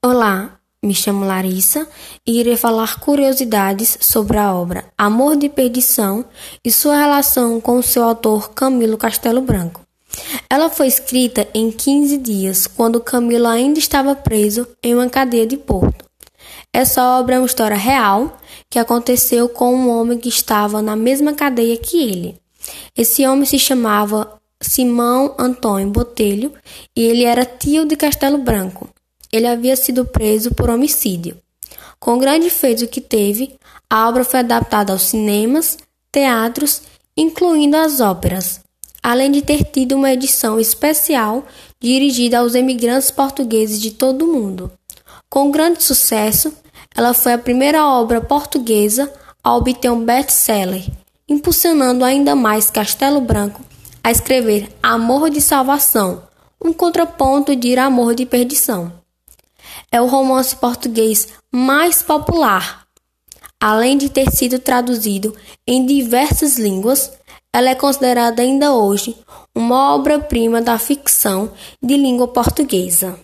Olá, me chamo Larissa e irei falar curiosidades sobre a obra Amor de Perdição e sua relação com seu autor Camilo Castelo Branco. Ela foi escrita em 15 dias, quando Camilo ainda estava preso em uma cadeia de Porto. Essa obra é uma história real que aconteceu com um homem que estava na mesma cadeia que ele. Esse homem se chamava Simão Antônio Botelho e ele era tio de Castelo Branco ele havia sido preso por homicídio. Com o grande feito que teve, a obra foi adaptada aos cinemas, teatros, incluindo as óperas, além de ter tido uma edição especial dirigida aos emigrantes portugueses de todo o mundo. Com grande sucesso, ela foi a primeira obra portuguesa a obter um best-seller, impulsionando ainda mais Castelo Branco a escrever Amor de Salvação, um contraponto de Amor de Perdição é o romance português mais popular. Além de ter sido traduzido em diversas línguas, ela é considerada ainda hoje uma obra-prima da ficção de língua portuguesa.